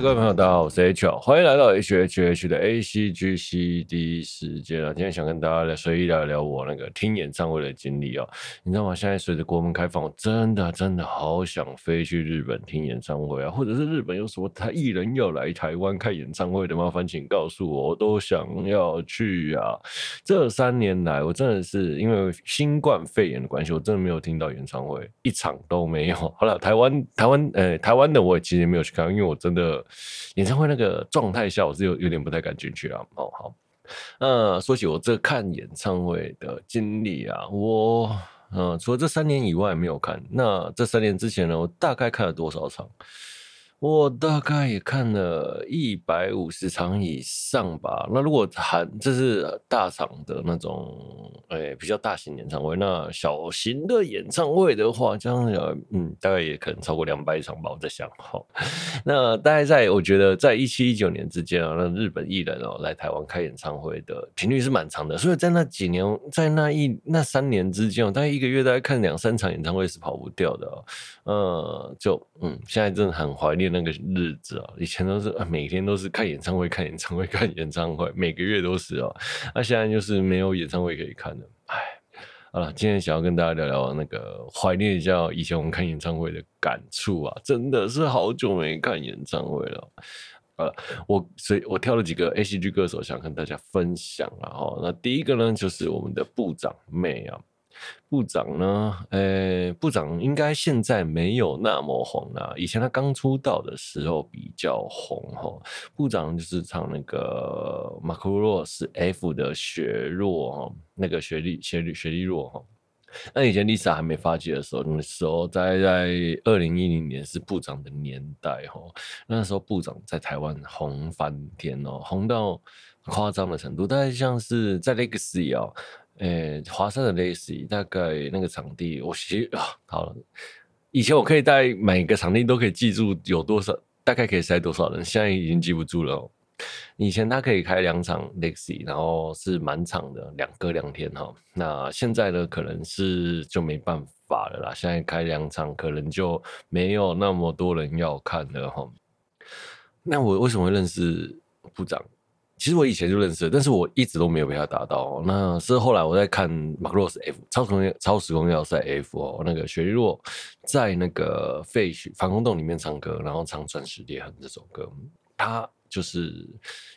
各位朋友，大家好，我是 H，欢迎来到 H H H 的 A C G C D 时间啊！今天想跟大家来随意聊聊我那个听演唱会的经历啊！你知道吗？现在随着国门开放，我真的真的好想飞去日本听演唱会啊！或者是日本有什么他艺人要来台湾开演唱会的，麻烦请告诉我，我都想要去啊！这三年来，我真的是因为新冠肺炎的关系，我真的没有听到演唱会，一场都没有。好了，台湾台湾呃台湾的我也其实没有去看，因为我真的。演唱会那个状态下，我是有有点不太敢进去啊。哦，好，那说起我这看演唱会的经历啊，我嗯、除了这三年以外没有看。那这三年之前呢，我大概看了多少场？我大概也看了一百五十场以上吧。那如果含这是大场的那种，哎、比较大型演唱会，那小型的演唱会的话，这样，嗯，大概也可能超过两百场吧。我在想，哈，那大概在我觉得在一七一九年之间啊，那日本艺人哦来台湾开演唱会的频率是蛮长的。所以在那几年，在那一那三年之间，大概一个月大概看两三场演唱会是跑不掉的。哦。呃，就嗯，现在真的很怀念。那个日子啊，以前都是每天都是看演唱会，看演唱会，看演唱会，每个月都是哦。那现在就是没有演唱会可以看了，哎，好了，今天想要跟大家聊聊那个怀念一下以前我们看演唱会的感触啊，真的是好久没看演唱会了。呃，我所以我挑了几个 ACG 歌手想跟大家分享啊。哈，那第一个呢，就是我们的部长妹啊。部长呢？呃、部长应该现在没有那么红了。以前他刚出道的时候比较红哈。部长就是唱那个马库洛是 F 的雪若哈，那个雪莉雪莉雪莉若哈。那以前 Lisa 还没发迹的时候，那时候在在二零一零年是部长的年代哈。那时候部长在台湾红翻天哦，红到夸张的程度，大概像是在 Legacy 啊。诶、华山的 Lacy 大概那个场地，我其实啊，好了，以前我可以在每个场地都可以记住有多少，大概可以塞多少人，现在已经记不住了、喔。以前他可以开两场 Lacy，然后是满场的，两个两天哈。那现在呢，可能是就没办法了啦。现在开两场，可能就没有那么多人要看了哈。那我为什么会认识部长？其实我以前就认识，但是我一直都没有被他打到。那是后来我在看马克罗斯 F 超时空超时空要塞 F 哦，那个雪莉洛在那个废墟防空洞里面唱歌，然后唱《钻石裂痕》这首歌，他就是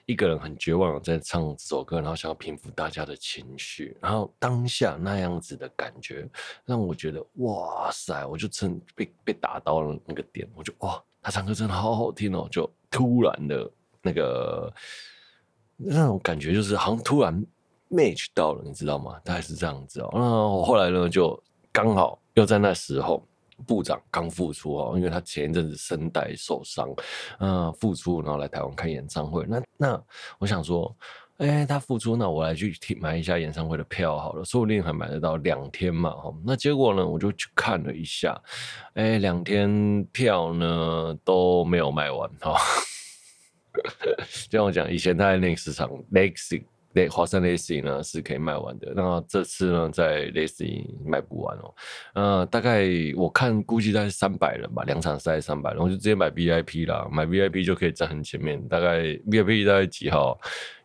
一个人很绝望在唱这首歌，然后想要平复大家的情绪，然后当下那样子的感觉让我觉得哇塞，我就真被被打到了那个点，我就哇，他唱歌真的好好听哦，就突然的那个。那种感觉就是好像突然 match 到了，你知道吗？大概是这样子哦。那我后来呢，就刚好又在那时候，部长刚复出哦，因为他前一阵子声带受伤，嗯，复出然后来台湾开演唱会。那那我想说，哎、他复出，那我来去买一下演唱会的票好了，说不定还买得到两天嘛。哈，那结果呢，我就去看了一下，哎、欸，两天票呢都没有卖完哈。就像我讲，以前他在那个市场，Lacy，华山 Lacy 呢是可以卖完的。那这次呢，在 Lacy 卖不完哦。呃，大概我看估计大概三百人吧，两场赛三百人，我就直接买 VIP 啦，买 VIP 就可以站很前面。大概 VIP 大概几号？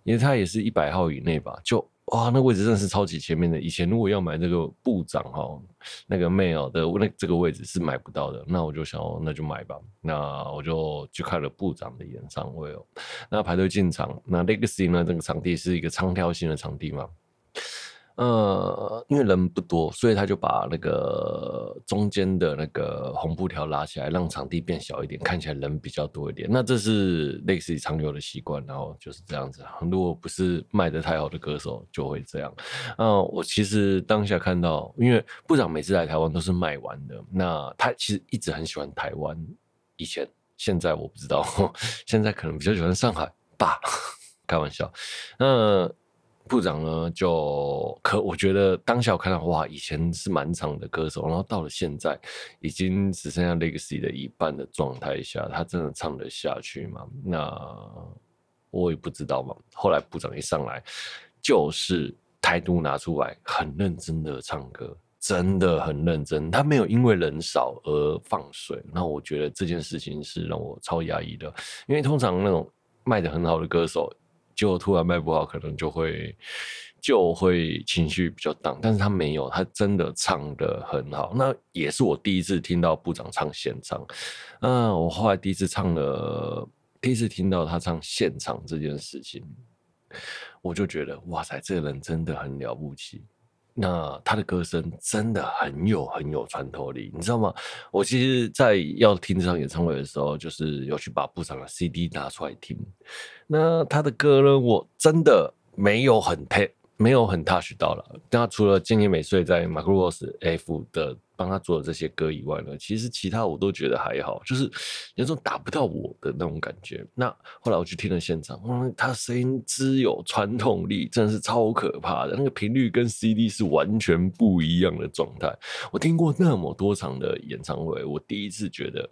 因为他也是一百号以内吧，就。哇，那位置真的是超级前面的。以前如果要买这个部长哈，那个 mail 的那这个位置是买不到的。那我就想，那就买吧。那我就去看了部长的演唱会哦。那排队进场，那 Legacy 呢？这个场地是一个长条形的场地嘛。呃，因为人不多，所以他就把那个中间的那个红布条拉起来，让场地变小一点，看起来人比较多一点。那这是类似于常有的习惯，然后就是这样子。如果不是卖得太好的歌手，就会这样。嗯，我其实当下看到，因为部长每次来台湾都是卖完的。那他其实一直很喜欢台湾，以前现在我不知道，现在可能比较喜欢上海吧，开玩笑。那。部长呢，就可我觉得当下我看到哇，以前是满场的歌手，然后到了现在已经只剩下 Legacy 的一半的状态下，他真的唱得下去吗？那我也不知道嘛。后来部长一上来，就是态度拿出来，很认真的唱歌。真的很认真，他没有因为人少而放水。那我觉得这件事情是让我超压抑的，因为通常那种卖得很好的歌手，就突然卖不好，可能就会就会情绪比较荡。但是他没有，他真的唱的很好。那也是我第一次听到部长唱现场。嗯，我后来第一次唱了，第一次听到他唱现场这件事情，我就觉得哇塞，这个人真的很了不起。那他的歌声真的很有很有穿透力，你知道吗？我其实，在要听这场演唱会的时候，就是有去把部长的 CD 拿出来听。那他的歌呢，我真的没有很 t 没有很 touch 到了。但他除了今年美穗在 Macross F 的。帮他做的这些歌以外呢，其实其他我都觉得还好，就是有种打不到我的那种感觉。那后来我去听了现场，嗯，他声音之有穿透力，真的是超可怕的。那个频率跟 CD 是完全不一样的状态。我听过那么多场的演唱会，我第一次觉得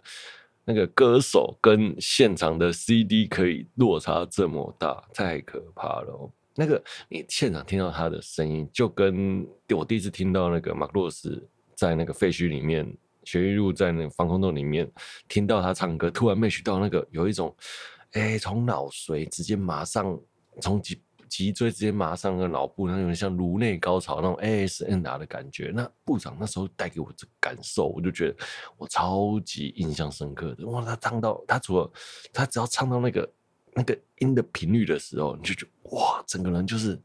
那个歌手跟现场的 CD 可以落差这么大，太可怕了。那个你现场听到他的声音，就跟我第一次听到那个马克洛斯。在那个废墟里面，雪玉露在那个防空洞里面听到他唱歌，突然被去到那个有一种，哎、从脑髓直接马上从脊脊椎直接马上个脑部，那种像颅内高潮那种 ASMR 的感觉。那部长那时候带给我这感受，我就觉得我超级印象深刻的。哇，他唱到他除了他只要唱到那个那个音的频率的时候，你就觉得哇，整个人就是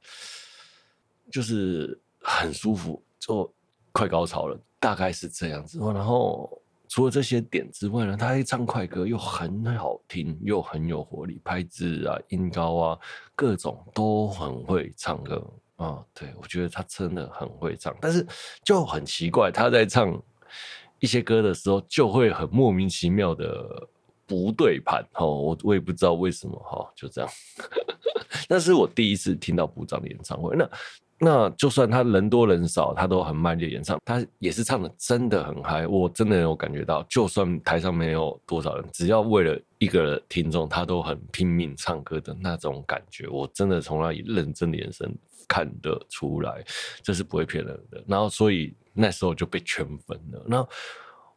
就是很舒服，就。快高潮了，大概是这样子。然后除了这些点之外呢，他一唱快歌又很好听，又很有活力，拍子啊、音高啊，各种都很会唱歌啊、对，我觉得他真的很会唱，但是就很奇怪，他在唱一些歌的时候，就会很莫名其妙的不对盘。哦，我我也不知道为什么哈、就这样。那是我第一次听到部长的演唱会，那。那就算他人多人少，他都很卖力演唱，他也是唱的真的很嗨，我真的有感觉到，就算台上没有多少人，只要为了一个听众，他都很拼命唱歌的那种感觉，我真的从那里认真的眼神看得出来，这是不会骗人的。然后所以那时候就被圈粉了。那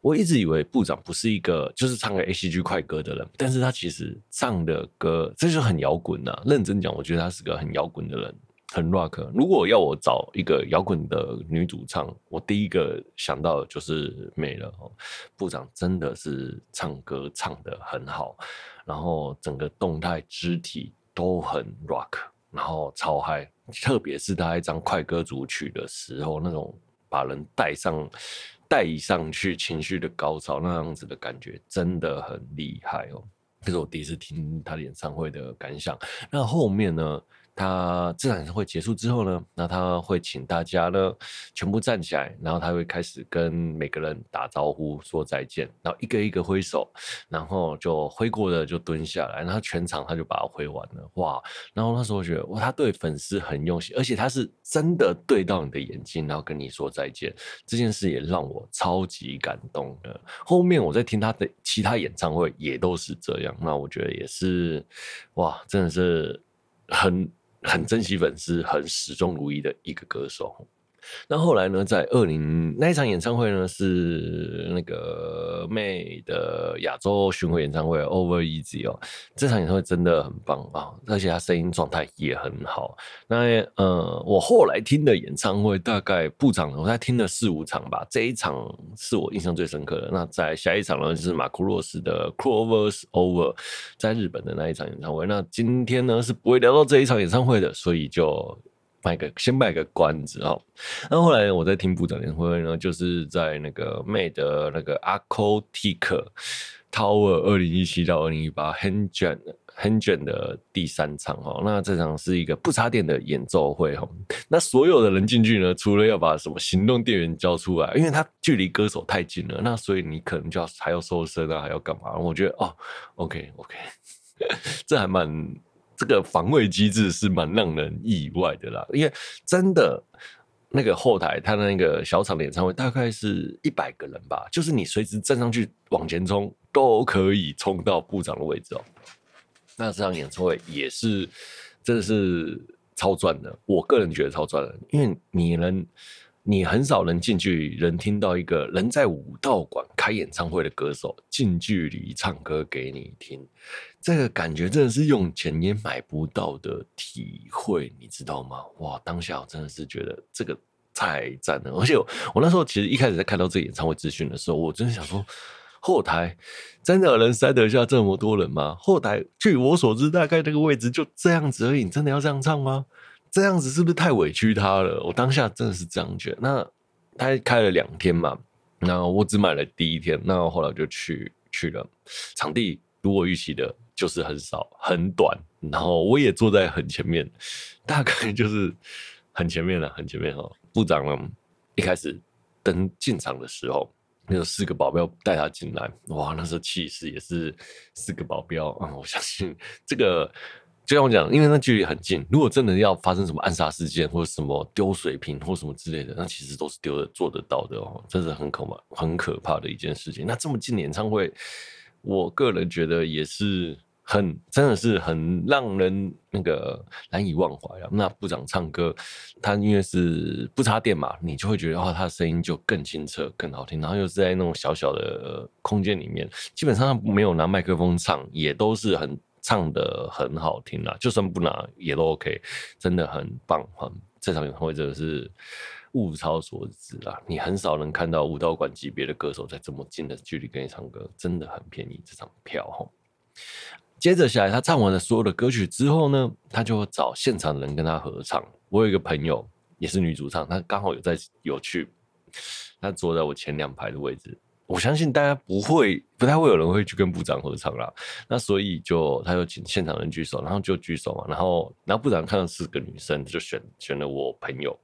我一直以为部长不是一个就是唱个 ACG 快歌的人，但是他其实唱的歌这就很摇滚呐。认真讲，我觉得他是个很摇滚的人。很 rock。如果要我找一个摇滚的女主唱，我第一个想到的就是妹了。哦部长真的是唱歌唱得很好，然后整个动态肢体都很 rock，然后超嗨。特别是他一张快歌组曲的时候，那种把人带上带上去情绪的高潮那样子的感觉，真的很厉害哦。这是我第一次听他演唱会的感想。那后面呢？他这场演唱会结束之后呢，那他会请大家呢全部站起来，然后他会开始跟每个人打招呼说再见，然后一个一个挥手，然后就挥过的就蹲下来，然后全场他就把它挥完了，哇！然后那时候觉得哇，他对粉丝很用心，而且他是真的对到你的眼睛，然后跟你说再见，这件事也让我超级感动的。后面我在听他的其他演唱会也都是这样，那我觉得也是哇，真的是很。很珍惜粉丝，很始终如一的一个歌手。那后来呢，在二零那一场演唱会呢，是那个妹的亚洲巡回演唱会，Over Easy 哦。这场演唱会真的很棒啊，而且他声音状态也很好。那呃，我后来听的演唱会大概部长，我才听了四五场吧。这一场是我印象最深刻的。那在下一场呢，就是马库洛斯的 Crovers Over，在日本的那一场演唱会。那今天呢，是不会聊到这一场演唱会的，所以就。卖个先卖个关子哦，那后来我在听部长演唱会呢，就是在那个 Made 那个 Acoustic Tower 二零一七到二零一八 Hengen 的第三场哦，那这场是一个不插电的演奏会哦，那所有的人进去呢，除了要把什么行动电源交出来，因为它距离歌手太近了，那所以你可能就要还要收声啊，还要干嘛？我觉得哦，OK OK，这还蛮。这个防卫机制是蛮让人意外的啦，因为真的那个后台，他的那个小场的演唱会大概是一百个人吧，就是你随时站上去往前冲，都可以冲到部长的位置哦。那这场演唱会也是真的是超赚的，我个人觉得超赚的，因为你能你很少能近距离能听到一个人在武道馆开演唱会的歌手近距离唱歌给你听，这个感觉真的是用钱也买不到的体会，你知道吗？哇，当下我真的是觉得这个太赞了，而且我，那时候其实一开始在看到这个演唱会资讯的时候，我真的想说，后台真的有人塞得下这么多人吗？后台据我所知，大概那个位置就这样子而已，你真的要这样唱吗？这样子是不是太委屈他了？我当下真的是这样觉得。那他开了两天嘛，那我只买了第一天，那后来就去去了。场地如我预期的，就是很少很短，然后我也坐在很前面，大概就是很前面了，很前面哦。部长呢，一开始登进场的时候，那有四个保镖带他进来，哇，那时候气势也是四个保镖啊、我相信这个。就像我讲，因为那距离很近，如果真的要发生什么暗杀事件，或者什么丢水瓶或什么之类的，那其实都是丢的做得到的哦，这是很可怕、很可怕的一件事情。那这么近演唱会，我个人觉得也是很，真的是很让人那个难以忘怀啊。那部长唱歌，他因为是不插电嘛，你就会觉得哦，他的声音就更清澈、更好听。然后又是在那种小小的空间里面，基本上没有拿麦克风唱，也都是很。唱得很好听啦，就算不拿也都 OK，真的很棒哈！这场演唱会真的是物超所值啦，你很少能看到武道馆级别的歌手在这么近的距离跟你唱歌，真的很便宜这场票哈。接着下来，他唱完了所有的歌曲之后呢，他就找现场的人跟他合唱。我有一个朋友也是女主唱，她刚好有在有去，她坐在我前两排的位置。我相信大家不会，不太会有人会去跟部长合唱啦。那所以就他就请现场人举手，然后就举手嘛。然后，然后部长看到四个女生，就选选了我朋友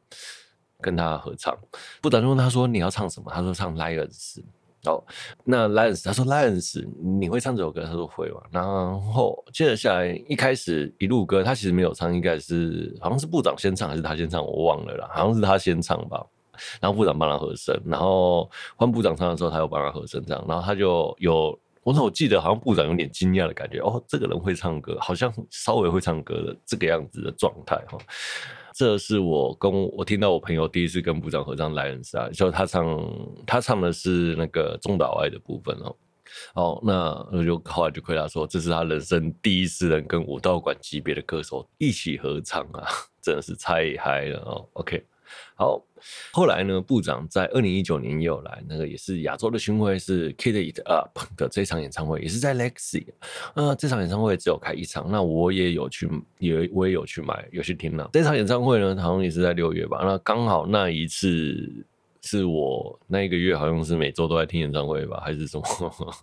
跟他合唱。部长就问他说：“你要唱什么？”他说：“唱 Lions。”哦，那 Lions，他说 Lions，你会唱这首歌？他说会嘛。然后接着下来，一开始一路歌，他其实没有唱，应该是好像是部长先唱还是他先唱，我忘了啦。好像是他先唱吧。然后部长帮他和声，然后换部长唱的时候，他又帮他和声，这样，然后他就有，我说我记得好像部长有点惊讶的感觉，哦，这个人会唱歌，好像稍微会唱歌的这个样子的状态哈。这是我跟我听到我朋友第一次跟部长合唱《莱恩斯》啊，就他唱他唱的是那个中岛爱的部分哦。哦，那我就后来就回答说，这是他人生第一次能跟武道馆级别的歌手一起合唱啊，真的是太嗨了哦。OK。好，后来呢，部长在二零一九年也有来，那个也是亚洲的巡回，是 Kid It Up 的这场演唱会，也是在 Lexi。呃，这场演唱会只有开一场，那我也有去，也我也有去买，有去听了。这场演唱会呢，好像也是在六月吧。那刚好那一次是我那一个月，好像是每周都在听演唱会吧，还是什么？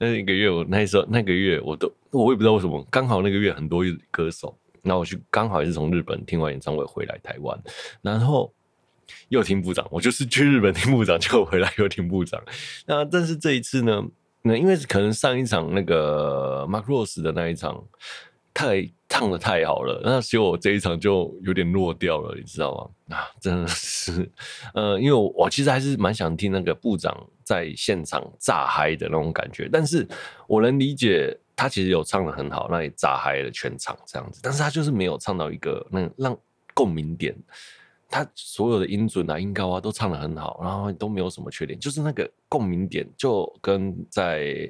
那一个月我那时候那个月我都我也不知道为什么，刚好那个月很多歌手。那我去刚好也是从日本听完演唱会回来台湾，然后又听部长，我就是去日本听部长，就回来又听部长。那但是这一次呢，那因为可能上一场那个 Mark Rose 的那一场太唱得太好了，那所以我这一场就有点落掉了，你知道吗？啊，真的是，呃，因为我，其实还是蛮想听那个部长在现场炸嗨的那种感觉，但是我能理解。他其实有唱得很好，那也炸嗨了全场这样子，但是他就是没有唱到一个那让共鸣点。他所有的音准啊、音高啊都唱得很好，然后都没有什么缺点，就是那个共鸣点就跟在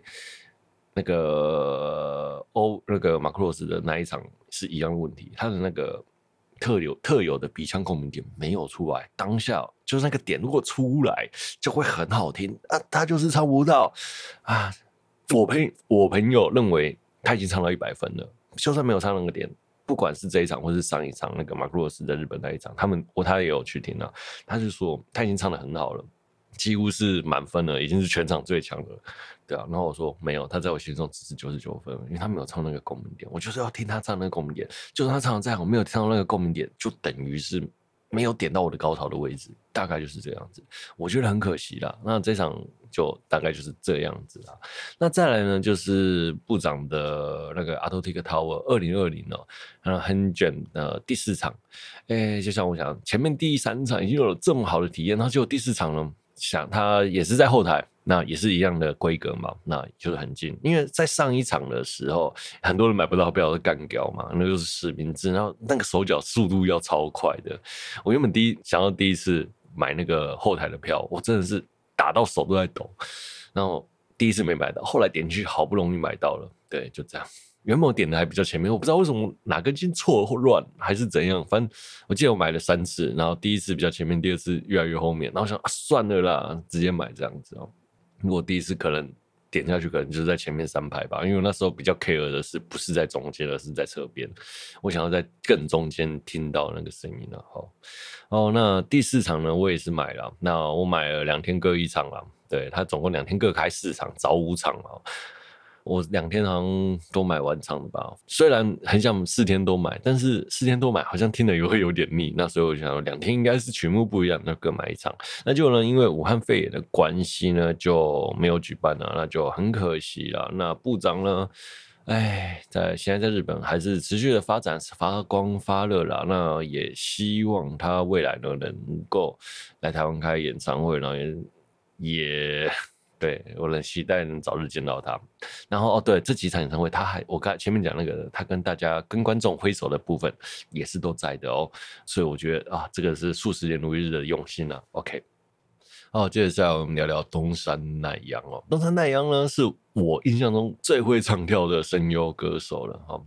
那个欧那个马克罗斯的那一场是一样的问题。他的那个特有特有的鼻腔共鸣点没有出来，当下就是那个点如果出来就会很好听啊，他就是唱不到啊。我朋我朋友认为他已经唱到一百分了，就算没有唱那个点，不管是这一场或是上一场那个马克罗斯在日本那一场，他们我他也有去听了，他就说他已经唱的很好了，几乎是满分了，已经是全场最强了，对啊。然后我说没有，他在我心中只是九十九分，因为他没有唱那个共鸣点，我就是要听他唱那个共鸣点，就算他唱的再好，没有听到那个共鸣点，就等于是。没有点到我的高潮的位置，大概就是这样子，我觉得很可惜啦。那这场就大概就是这样子啦。那再来呢，就是部长的那个 Arctic Tower 二零二零哦，然后很卷的第四场。哎，就像我想，前面第三场已经有了这么好的体验，然后结果第四场呢，想他也是在后台，那也是一样的规格嘛，那就是很近。因为在上一场的时候，很多人买不到票，是干掉嘛，那就是实名制，然后那个手脚速度要超快的。我原本第一想要第一次买那个后台的票，我真的是打到手都在抖，然后第一次没买到，后来点进去好不容易买到了，对，就这样。原本我点的还比较前面，我不知道为什么哪根筋错或乱还是怎样，反正我记得我买了三次，然后第一次比较前面，第二次越来越后面，然后我想啊算了啦，直接买这样子哦。如果第一次可能点下去，可能就是在前面三排吧，因为我那时候比较 care 的是不是在中间，而是在侧边，我想要在更中间听到那个声音了。好，哦，那第四场呢，我也是买了，那我买了两天各一场了，对，他总共两天各开四场，早五场嘛。我两天好像都买完场的吧，虽然很想四天都买，但是四天都买好像听了也会有点腻。那所以我就想说两天应该是曲目不一样，那各买一场。那就呢，因为武汉肺炎的关系呢，就没有举办了，那就很可惜了。那部长呢，哎，在现在在日本还是持续的发展发光发热了。那也希望他未来呢能够来台湾开演唱会，然后也也。对，我很期待能早日见到他。然后哦，对，这几场演唱会，他还我刚前面讲那个，他跟大家跟观众挥手的部分也是都在的哦。所以我觉得啊，这个是数十年如一日的用心啊。OK，好，接下来我们聊聊东山奈央哦。东山奈央呢，是我印象中最会唱跳的声优歌手了哈。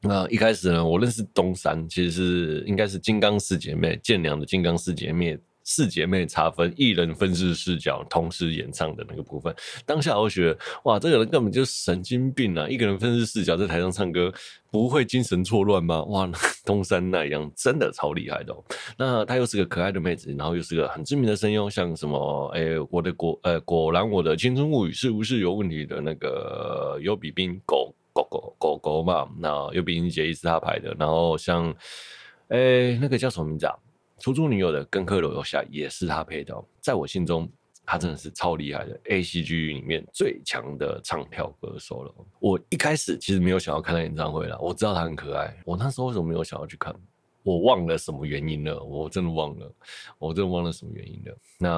那一开始呢，我认识东山其实是应该是金刚四姐妹，建良的金刚四姐妹。四姐妹差分，一人分饰视角，同时演唱的那个部分，当下我觉得，哇，这个人根本就是神经病啊！一个人分饰视角在台上唱歌，不会精神错乱吗？哇，东山那样真的超厉害的哦。那她又是个可爱的妹子，然后又是个很知名的声优，像什么，哎、我的果，呃，果然我的青春物语是不是有问题的那个尤比冰狗狗狗狗狗嘛？那优比冰杰伊是他排的，然后像，哎、那个叫什么名字啊？出租女友的跟课楼下也是他配的，在我心中，他真的是超厉害的 A C G 里面最强的唱跳歌手了。我一开始其实没有想要看他演唱会了，我知道他很可爱。我那时候为什么没有想要去看？我忘了什么原因了，我真的忘了，我真的忘了什么原因了。那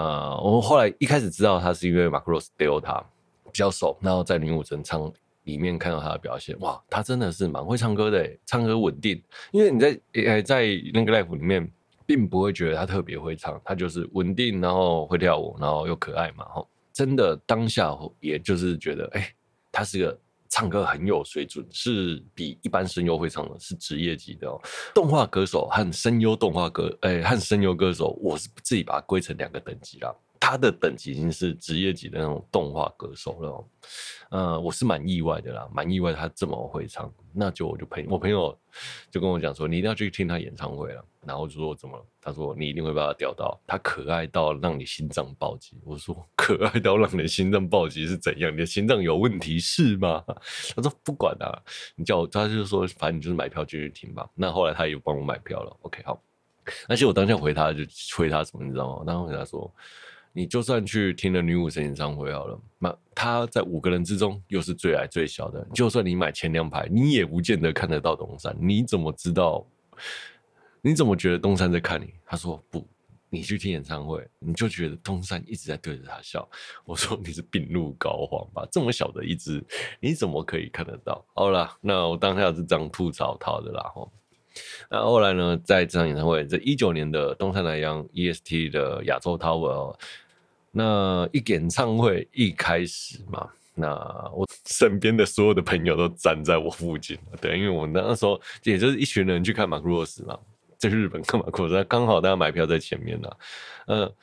我后来一开始知道他是因为 Macross 丢他比较熟，然后在女武神唱里面看到他的表现，哇，他真的是蛮会唱歌的，唱歌稳定。因为你在呃在那个 live 里面。并不会觉得他特别会唱，他就是稳定，然后会跳舞，然后又可爱嘛。吼，真的当下也就是觉得，哎、他是个唱歌很有水准，是比一般声优会唱的，是职业级的哦。动画歌手和声优动画歌，哎、和声优歌手，我是自己把它归成两个等级啦。他的等级已经是职业级的那种动画歌手了，呃，我是蛮意外的啦，蛮意外他这么会唱。那就我就陪我朋友就跟我讲说，你一定要去听他演唱会了。然后就说怎么了？他说你一定会把他钓到，他可爱到让你心脏暴击。我说可爱到让你心脏暴击是怎样？你的心脏有问题是吗？他说不管啊，你叫我，他就说反正你就是买票进去听吧。那后来他也帮我买票了。OK，好。而且我当下回他就回他什么，你知道吗？当时回他说。你就算去听了女武神演唱会好了，那他在五个人之中又是最矮最小的。就算你买前两排，你也不见得看得到东山。你怎么知道？你怎么觉得东山在看你？他说不，你去听演唱会，你就觉得东山一直在对着他笑。我说你是病入膏肓吧？这么小的一只，你怎么可以看得到？好了，那我当下是这样吐槽他的啦。吼，那后来呢，在这场演唱会，这一九年的东山奈央 EST 的亚洲 Tower。那一演唱会一开始嘛，那我身边的所有的朋友都站在我附近，对，因为我那时候也就是一群人去看马库洛斯嘛，在日本看马库洛斯，刚好大家买票在前面呢，嗯，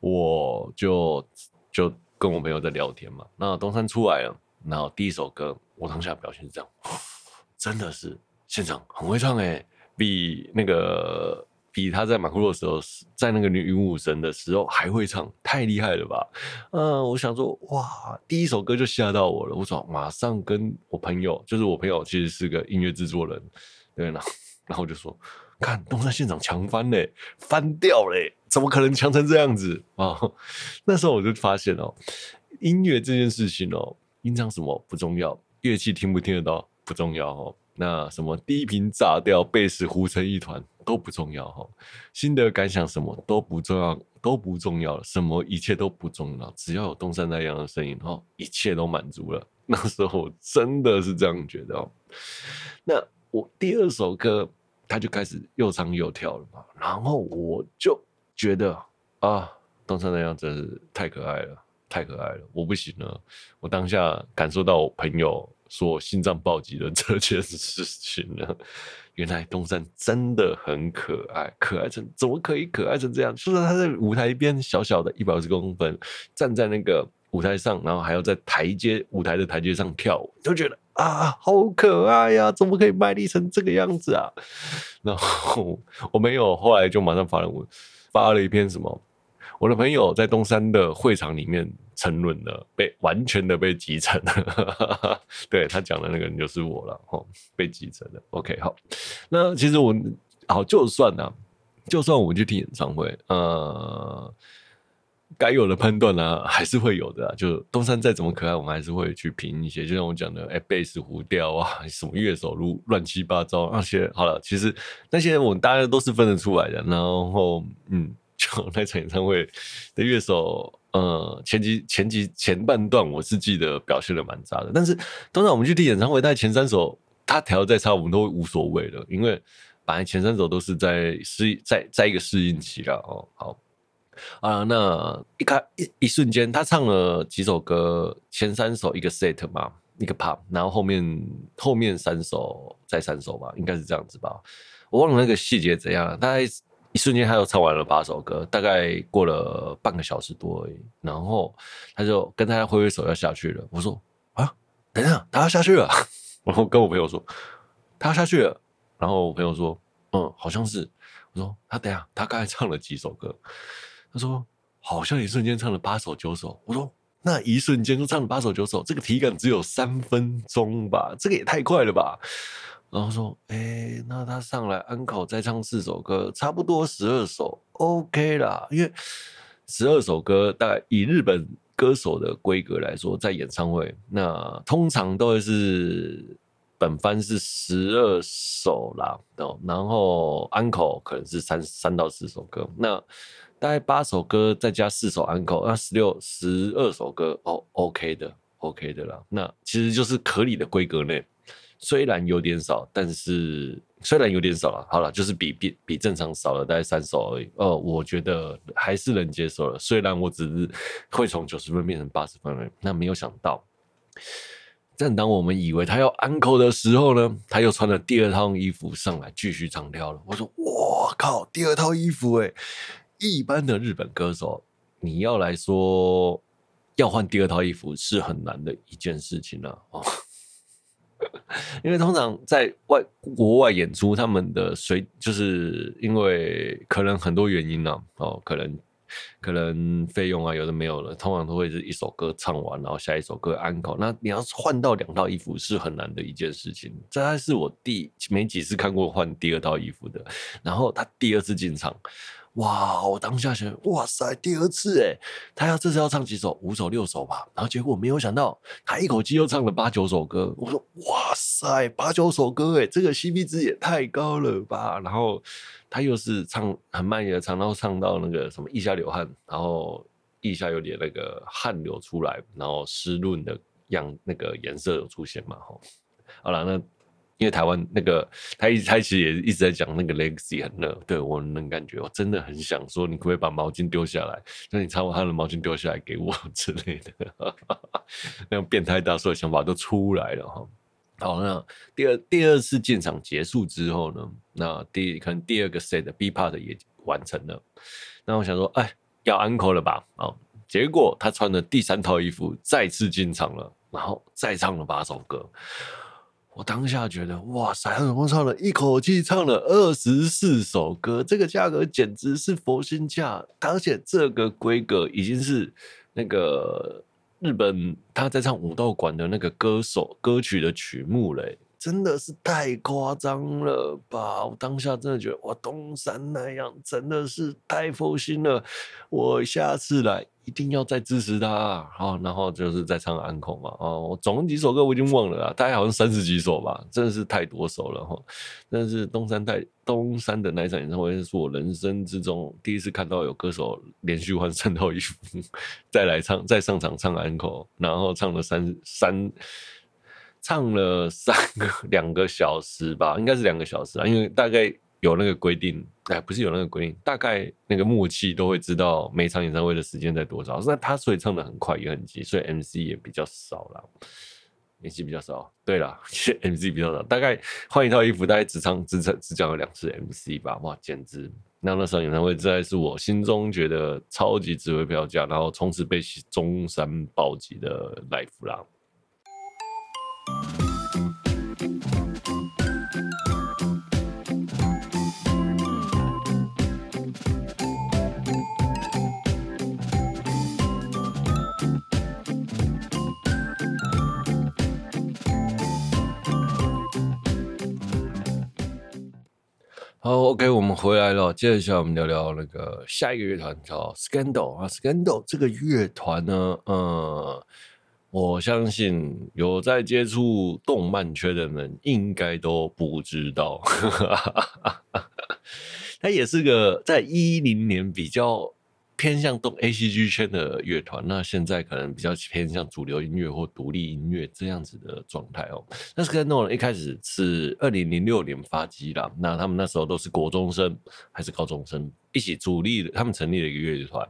我就就跟我朋友在聊天嘛，那东山出来了，然后第一首歌，我当下表现是这样，真的是现场很会唱哎，比那个。比他在马库洛的时候，在那个女武神的时候还会唱，太厉害了吧？嗯，我想说，哇，第一首歌就吓到我了。我说，马上跟我朋友，就是我朋友其实是个音乐制作人，对，然后然后就说，看东山现场强翻嘞，翻掉嘞，怎么可能强成这样子啊？那时候我就发现哦，音乐这件事情哦，音唱什么不重要，乐器听不听得到不重要哦。那什么低频炸掉，贝斯糊成一团都不重要哈，心得感想什么都不重要，都不重要了，什么一切都不重要，只要有东山那样的声音，哈，一切都满足了。那时候真的是这样觉得哦。那我第二首歌，他就开始又唱又跳了嘛，然后我就觉得啊，东山那样真是太可爱了，太可爱了，我不行了。我当下感受到我朋友说心脏暴击的这件事情呢。原来东山真的很可爱，可爱成怎么可以可爱成这样？就算他在舞台边小小的一百五十公分，站在那个舞台上，然后还要在台阶舞台的台阶上跳舞，就觉得啊，好可爱呀！怎么可以卖力成这个样子啊？然后我没有，后来就马上发了文，发了一篇什么？我的朋友在东山的会场里面。沉沦了，被完全的被击沉了。对，他讲的那个人就是我了，哦，被击沉了。OK，好，那其实我好，就算呢、就算我们去听演唱会，呃，该有的判断呢，还是会有的、就东山再怎么可爱，我们还是会去评一些。就像我讲的，哎，贝斯胡调啊，什么乐手如乱七八糟那些，好了，其实那些我们大家都是分得出来的。然后，嗯，就那场演唱会的乐手。呃，前几前几前半段我是记得表现的蛮差的，但是当然我们去听演唱会，在前三首他调再差，我们都无所谓的，因为本来前三首都是在适在在一个适应期了哦。好啊，那一开一一瞬间，他唱了几首歌，前三首一个 set 嘛，一个 pop，然后后面后面三首再三首吧，应该是这样子吧，我忘了那个细节怎样，大概。一瞬间，他又唱完了八首歌，大概过了半个小时多而已。然后他就跟大家挥挥手要下去了。我说：“啊，等一下，他要下去了。”然后跟我朋友说：“他要下去了。”然后我朋友说：“嗯，好像是。”我说：“他等一下，他刚才唱了几首歌？”他说：“好像一瞬间唱了八首九首。”我说：“那一瞬间就唱了八首九首，这个体感只有三分钟吧？这个也太快了吧？”然后说，哎、那他上来安可再唱四首歌，差不多十二首，OK 啦。因为十二首歌，大概以日本歌手的规格来说，在演唱会，那通常都会是本番是十二首啦。然后安可可能是三三到四首歌，那大概八首歌再加四首安可，那十六十二首歌，哦，OK 的，OK 的啦。那其实就是合理的规格内。虽然有点少，但是虽然有点少了，好了，就是比比比正常少了大概三首而已。哦，我觉得还是能接受了。虽然我只是会从九十分变成八十分而已，那没有想到，正当我们以为他要安可的时候呢，他又穿了第二套衣服上来继续唱跳了。我说：“我靠，第二套衣服诶！一般的日本歌手，你要来说要换第二套衣服是很难的一件事情了、啊、哦。”因为通常在外国外演出，他们的随就是因为可能很多原因呢、啊，哦，可能可能费用啊，有的没有了，通常都会是一首歌唱完，然后下一首歌安口。那你要换到两套衣服是很难的一件事情。这还是我第没几次看过换第二套衣服的。然后他第二次进场。哇！我当下想，哇塞，第二次诶，他要这次要唱几首？五首六首吧。然后结果没有想到，他一口气又唱了八九首歌。我说，哇塞，八九首歌诶，这个 CP 值也太高了吧！然后他又是唱很慢的唱，然后唱到那个什么腋下流汗，然后腋下有点那个汗流出来，然后湿润的样那个颜色有出现嘛？吼，好了，那。因为台湾那个他一他其实也一直在讲那个 legacy 很热，对我能感觉，我真的很想说，你可不可以把毛巾丢下来？那你擦完他的毛巾丢下来给我 之类的，那种变态大叔的想法都出来了哈。好，那第二第二次进场结束之后呢，那第可能第二个 set 的 B part 也完成了。那我想说，哎，要 uncle 了吧？啊，结果他穿了第三套衣服再次进场了，然后再唱了八首歌。我当下觉得，哇塞，他总共唱了一口气唱了二十四首歌，这个价格简直是佛心价，而且这个规格已经是那个日本他在唱武道馆的那个歌手歌曲的曲目了，真的是太夸张了吧！我当下真的觉得，哇，东山那样真的是太佛心了。我下次来一定要再支持他。好，然后就是在唱安可嘛。哦，我总共几首歌我已经忘了啦，大概好像三十几首吧，真的是太多首了哈。但是东山太东山的那一场演唱会是我人生之中第一次看到有歌手连续换三套衣服 再来唱，再上场唱安可，然后唱了三三。唱了三个 两个小时吧，应该是两个小时啊，因为大概有那个规定，哎，不是有那个规定，大概那个默契都会知道每场演唱会的时间在多少。那他所以唱的很快也很急，所以 MC 也比较少了，MC 比较少。对了，MC 比较少，大概换一套衣服，大概只唱只唱只讲了两次 MC 吧，哇，简直！那那场演唱会，实在是我心中觉得超级值回票价，然后从此被中山暴击的 live 啦。，OK，我们回来了。接下来我们聊聊那个下一个乐团叫 Scandal 啊，Scandal 这个乐团呢，嗯。我相信有在接触动漫圈的人，应该都不知道，它也是个在一零年比较偏向动 ACG 圈的乐团。那现在可能比较偏向主流音乐或独立音乐这样子的状态哦。那 Scandal 一开始是二零零六年发迹啦，那他们那时候都是国中生还是高中生一起组立的，他们成立了一个乐团。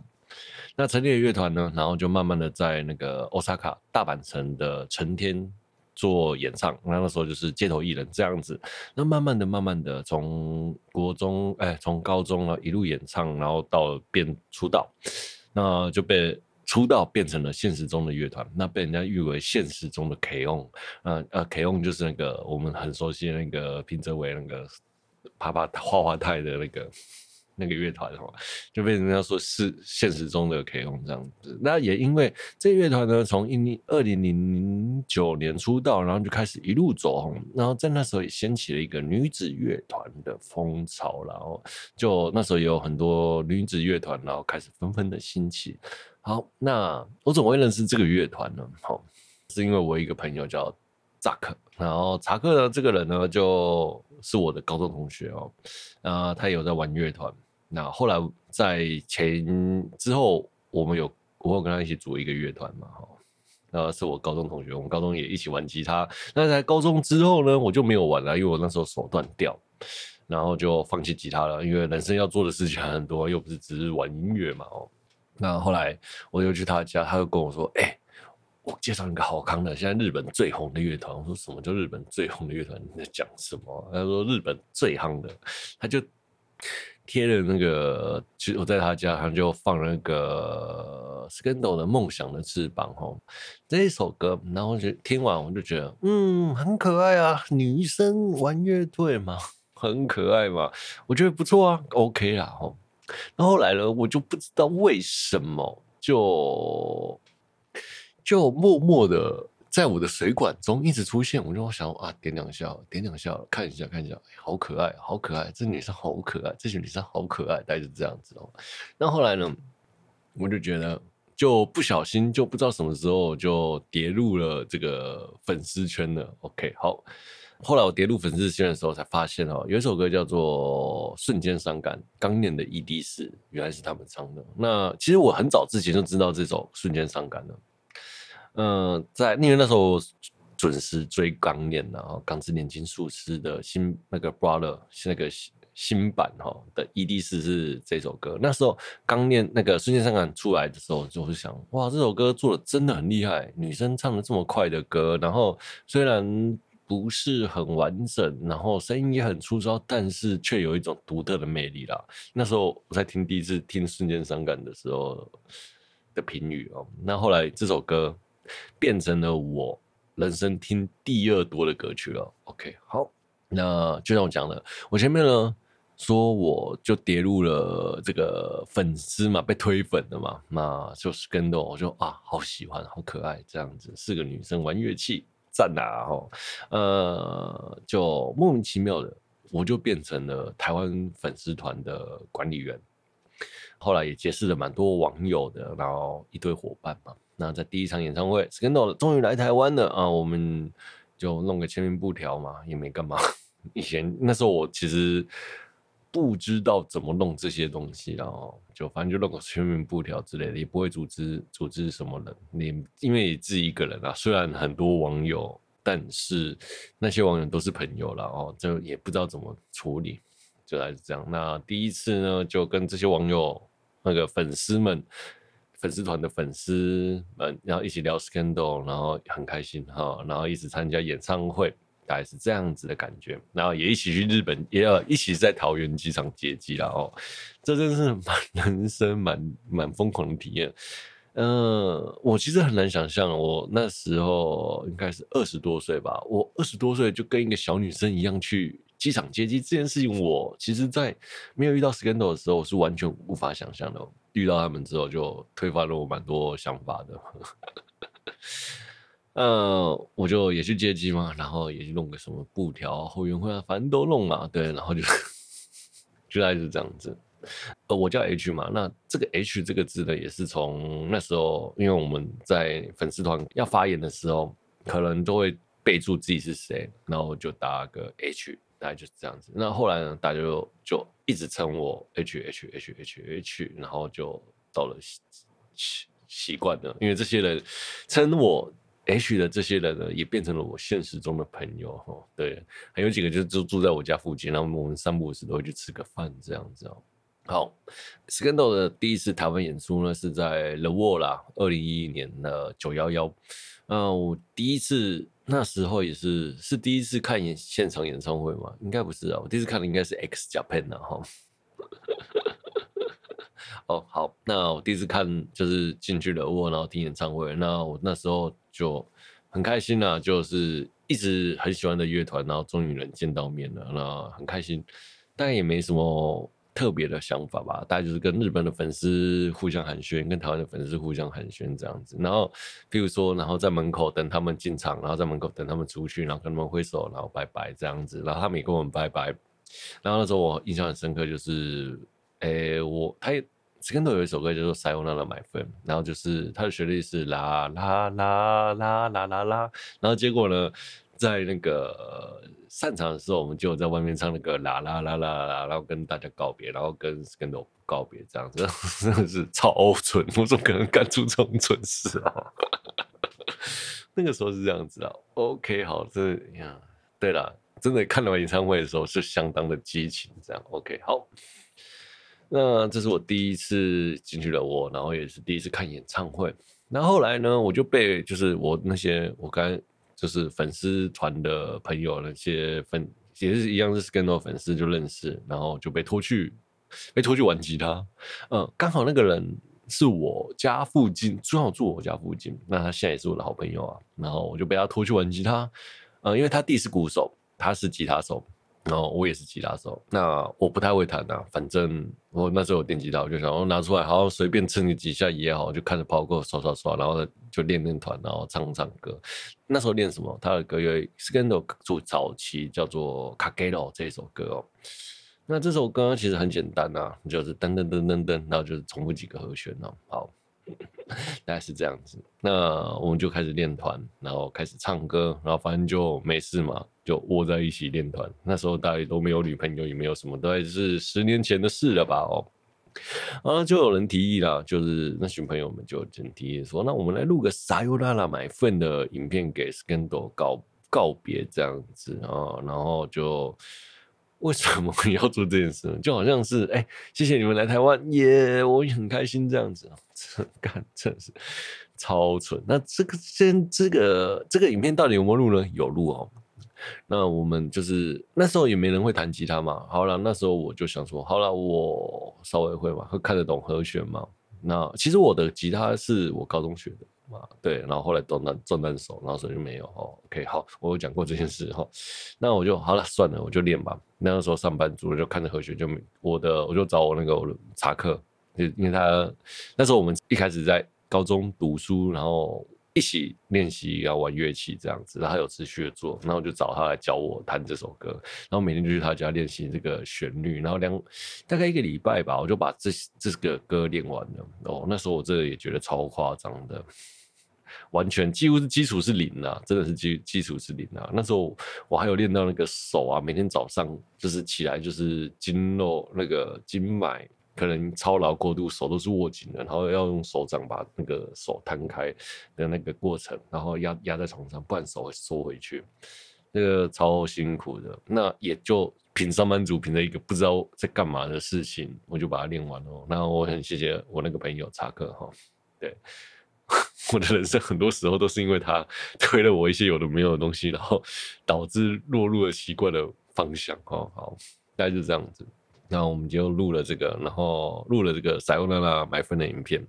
那成立的乐团呢，然后就慢慢的在那个 Osaka 大阪城的成天做演唱，那那时候就是街头艺人这样子。那慢慢的、慢慢的从国中哎，从高中啊一路演唱，然后到变出道，那就被出道变成了现实中的乐团，那被人家誉为现实中的 K-ON。呃呃，K-ON 就是那个我们很熟悉的那个平泽唯那个啪啪花花太的那个。那个乐团哦，就被人家说是现实中的 ko 这样子。那也因为这个乐团呢，从一零二零零九年出道，然后就开始一路走红，然后在那时候也掀起了一个女子乐团的风潮，然后就那时候也有很多女子乐团，然后开始纷纷的兴起。好，那我怎么会认识这个乐团呢？好，是因为我一个朋友叫扎克，然后查克呢这个人呢，就是我的高中同学哦，啊，他有在玩乐团。那后来在前之后，我们有我有跟他一起组一个乐团嘛，哈，那是我高中同学，我们高中也一起玩吉他。那在高中之后呢，我就没有玩了，因为我那时候手断掉，然后就放弃吉他了，因为人生要做的事情很多，又不是只是玩音乐嘛，哦。那后来我就去他家，他就跟我说：“哎、我介绍一个好康的，现在日本最红的乐团。”我说：“什么叫日本最红的乐团？你在讲什么？”他说：“日本最夯的。”他就。贴了那个，其实我在他家，他就放了那个 Scandal 的《梦想的翅膀》吼，这一首歌，然后就听完我就觉得，嗯，很可爱啊，女生玩乐队嘛，很可爱嘛，我觉得不错啊，OK 啦吼。然后后来呢，我就不知道为什么，就就默默的。在我的水管中一直出现，我就想啊，点两下，点两下，看一下，看一下，好可爱，好可爱，这女生好可爱，这些女生好可爱，大概是这样子哦。那后来呢，我就觉得就不小心，就不知道什么时候就跌入了这个粉丝圈了。OK，好，后来我跌入粉丝圈的时候，才发现哦，有一首歌叫做《瞬间伤感》，刚念的 ED 是原来是他们唱的。那其实我很早之前就知道这首《瞬间伤感》了。嗯，在因为那时候准时追钢炼，然后钢之炼金术师的新那个 Brother 那个新版哈的 ED4 是这首歌。那时候钢炼那个瞬间伤感出来的时候，就会想哇，这首歌做的真的很厉害，女生唱的这么快的歌，然后虽然不是很完整，然后声音也很粗糙，但是却有一种独特的魅力啦。那时候我在听第一次听瞬间伤感的时候的评语哦，那后来这首歌。变成了我人生听第二多的歌曲了。OK，好，那就像我讲的，我前面呢说我就跌入了这个粉丝嘛，被推粉的嘛，那就是跟着我就啊，好喜欢，好可爱，这样子，四个女生玩乐器，赞啊！哈，呃，就莫名其妙的，我就变成了台湾粉丝团的管理员。后来也结识了蛮多网友的，然后一堆伙伴嘛。那在第一场演唱会，Scandal 终于来台湾了啊！我们就弄个签名布条嘛，也没干嘛。以前那时候我其实不知道怎么弄这些东西，然后就反正就弄个签名布条之类的，也不会组织组织什么人。你因为自己一个人啊，虽然很多网友，但是那些网友都是朋友了哦，就也不知道怎么处理，就还是这样。那第一次呢，就跟这些网友。那个粉丝们，粉丝团的粉丝们，然后一起聊 Scandal，然后很开心哈，然后一起参加演唱会，大概是这样子的感觉，然后也一起去日本，也要一起在桃园机场接机了哦，这真是蛮人生蛮蛮疯狂的体验。嗯、我其实很难想象，我那时候应该是二十多岁吧，我二十多岁就跟一个小女生一样去。机场接机这件事情，我其实，在没有遇到 Scandal 的时候，我是完全无法想象的。遇到他们之后，就推翻了我蛮多想法的。嗯、呃，我就也去接机嘛，然后也去弄个什么布条、后援会啊，反正都弄嘛。对，然后就就大概是这样子。呃，我叫 H 嘛，那这个 H 这个字呢，也是从那时候，因为我们在粉丝团要发言的时候，可能都会备注自己是谁，然后就打个 H。大概就是这样子。那后来呢，大家就就一直称我 H H H H H，然后就到了习习习惯了。因为这些人称我 H 的这些人呢，也变成了我现实中的朋友哈。对，还有几个就住住在我家附近，然后我们三不五时都会去吃个饭这样子哦。好，Scandal 的第一次台湾演出呢，是在 The Wall 啦，二零一一年的九幺幺。嗯，我第一次。那时候也是是第一次看演现场演唱会吗？应该不是啊，我第一次看的应该是 X Japan 呐哈。哦，好，那我第一次看就是进去了窝，然后听演唱会。那我那时候就很开心啊，就是一直很喜欢的乐团，然后终于能见到面了，那很开心，但也没什么。特别的想法吧，大概就是跟日本的粉丝互相寒暄，跟台湾的粉丝互相寒暄这样子。然后，譬如说，然后在门口等他们进场，然后在门口等他们出去，然后跟他们挥手，然后拜拜这样子。然后他们也跟我们拜拜。然后那时候我印象很深刻，就是，诶，我他石头有一首歌叫做《Sayonara My Friend》，然后就是他的旋律是啦啦啦啦啦啦啦，然后结果呢，在那个。散场的时候，我们就在外面唱那个啦啦啦啦啦，然后跟大家告别，然后跟 Scandal 告别，这样子 真的是超蠢，我怎么可能干出这种蠢事啊？那个时候是这样子啊。OK，好，这呀，对了，真的看了演唱会的时候是相当的激情，这样 OK，好。那这是我第一次进去了我，然后也是第一次看演唱会。那后来呢，我就被就是我那些我刚。就是粉丝团的朋友，那些粉也是一样，是 Scandal 粉丝就认识，然后就被拖去被拖去玩吉他。嗯，刚好那个人是我家附近，正好住我家附近，那他现在也是我的好朋友啊。然后我就被他拖去玩吉他。嗯，因为他弟是鼓手，他是吉他手。然后我也是吉他手，那我不太会弹啊。反正我那时候有电吉他，我就想我拿出来，好好随便蹭你几下也好，就看着跑过刷刷刷，然后就练练团，然后唱唱歌。那时候练什么？他的歌有 Scandal 做早期叫做《Kagero》这首歌哦。那这首歌其实很简单啊，就是噔噔噔噔噔，然后就是重复几个和弦哦。好。大概是这样子，那我们就开始练团，然后开始唱歌，然后反正就没事嘛，就窝在一起练团。那时候大家都没有女朋友，也没有什么，大概是十年前的事了吧？哦，然后就有人提议啦，就是那群朋友们就提议说，那我们来录个 Sayonara My Friend 的影片给 Scandal 告告别这样子啊，然后就。为什么要做这件事呢？就好像是哎、谢谢你们来台湾，耶，我也很开心这样子。这干真是超蠢。那这个先这个这个影片到底有没有录呢？有录哦。那我们就是那时候也没人会弹吉他嘛。好了，那时候我就想说，好了，我稍微会嘛，会看得懂和弦嘛。那其实我的吉他是我高中学的。对，然后后来断单断手，然后所以就没有哦。OK，好，我有讲过这件事哈。那我就好了，算了，我就练吧。那个时候上班族就看着和弦，就我的我就找我那个我的查克，就因为他那时候我们一开始在高中读书，然后一起练习要玩乐器这样子，然后他有持续做，然后就找他来教我弹这首歌，然后每天就去他家练习这个旋律，然后两大概一个礼拜吧，我就把这这个歌练完了。哦，那时候我这个也觉得超夸张的，完全几乎是基础是零啊，真的是基基础是零啊。那时候我还有练到那个手啊，每天早上就是起来就是经络那个经脉。可能操劳过度，手都是握紧的，然后要用手掌把那个手摊开的那个过程，然后压压在床上，不然手会缩回去，那个超辛苦的。那也就凭上班族凭着一个不知道在干嘛的事情，我就把它练完了。那我很谢谢我那个朋友查克哈，对，我的人生很多时候都是因为他 推了我一些有的没有的东西，然后导致落入了奇怪的方向。哈，好，大概就这样子。那我们就录了这个，然后录了这个塞欧娜娜买分的影片，